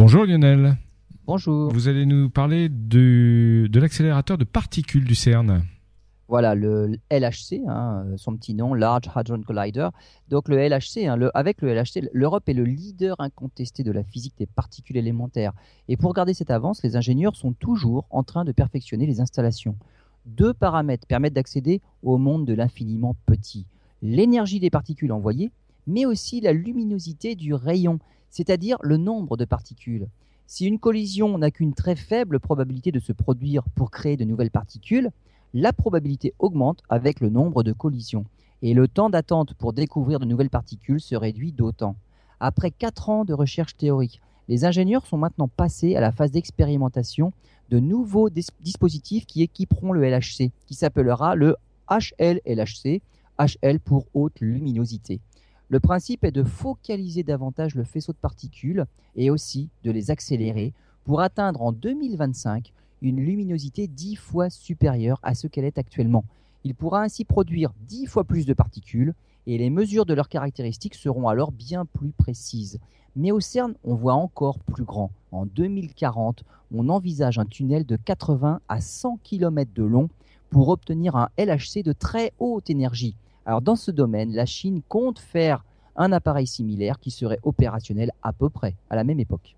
Bonjour Lionel. Bonjour. Vous allez nous parler de, de l'accélérateur de particules du CERN. Voilà, le LHC, hein, son petit nom, Large Hadron Collider. Donc le LHC, hein, avec le LHC, l'Europe est le leader incontesté de la physique des particules élémentaires. Et pour garder cette avance, les ingénieurs sont toujours en train de perfectionner les installations. Deux paramètres permettent d'accéder au monde de l'infiniment petit. L'énergie des particules envoyées, mais aussi la luminosité du rayon, c'est-à-dire le nombre de particules. Si une collision n'a qu'une très faible probabilité de se produire pour créer de nouvelles particules, la probabilité augmente avec le nombre de collisions et le temps d'attente pour découvrir de nouvelles particules se réduit d'autant. Après 4 ans de recherche théorique, les ingénieurs sont maintenant passés à la phase d'expérimentation de nouveaux dispositifs qui équiperont le LHC, qui s'appellera le HL-LHC, HL pour haute luminosité. Le principe est de focaliser davantage le faisceau de particules et aussi de les accélérer pour atteindre en 2025 une luminosité dix fois supérieure à ce qu'elle est actuellement. Il pourra ainsi produire dix fois plus de particules et les mesures de leurs caractéristiques seront alors bien plus précises. Mais au CERN, on voit encore plus grand. En 2040, on envisage un tunnel de 80 à 100 km de long pour obtenir un LHC de très haute énergie. Alors dans ce domaine, la Chine compte faire un appareil similaire qui serait opérationnel à peu près à la même époque.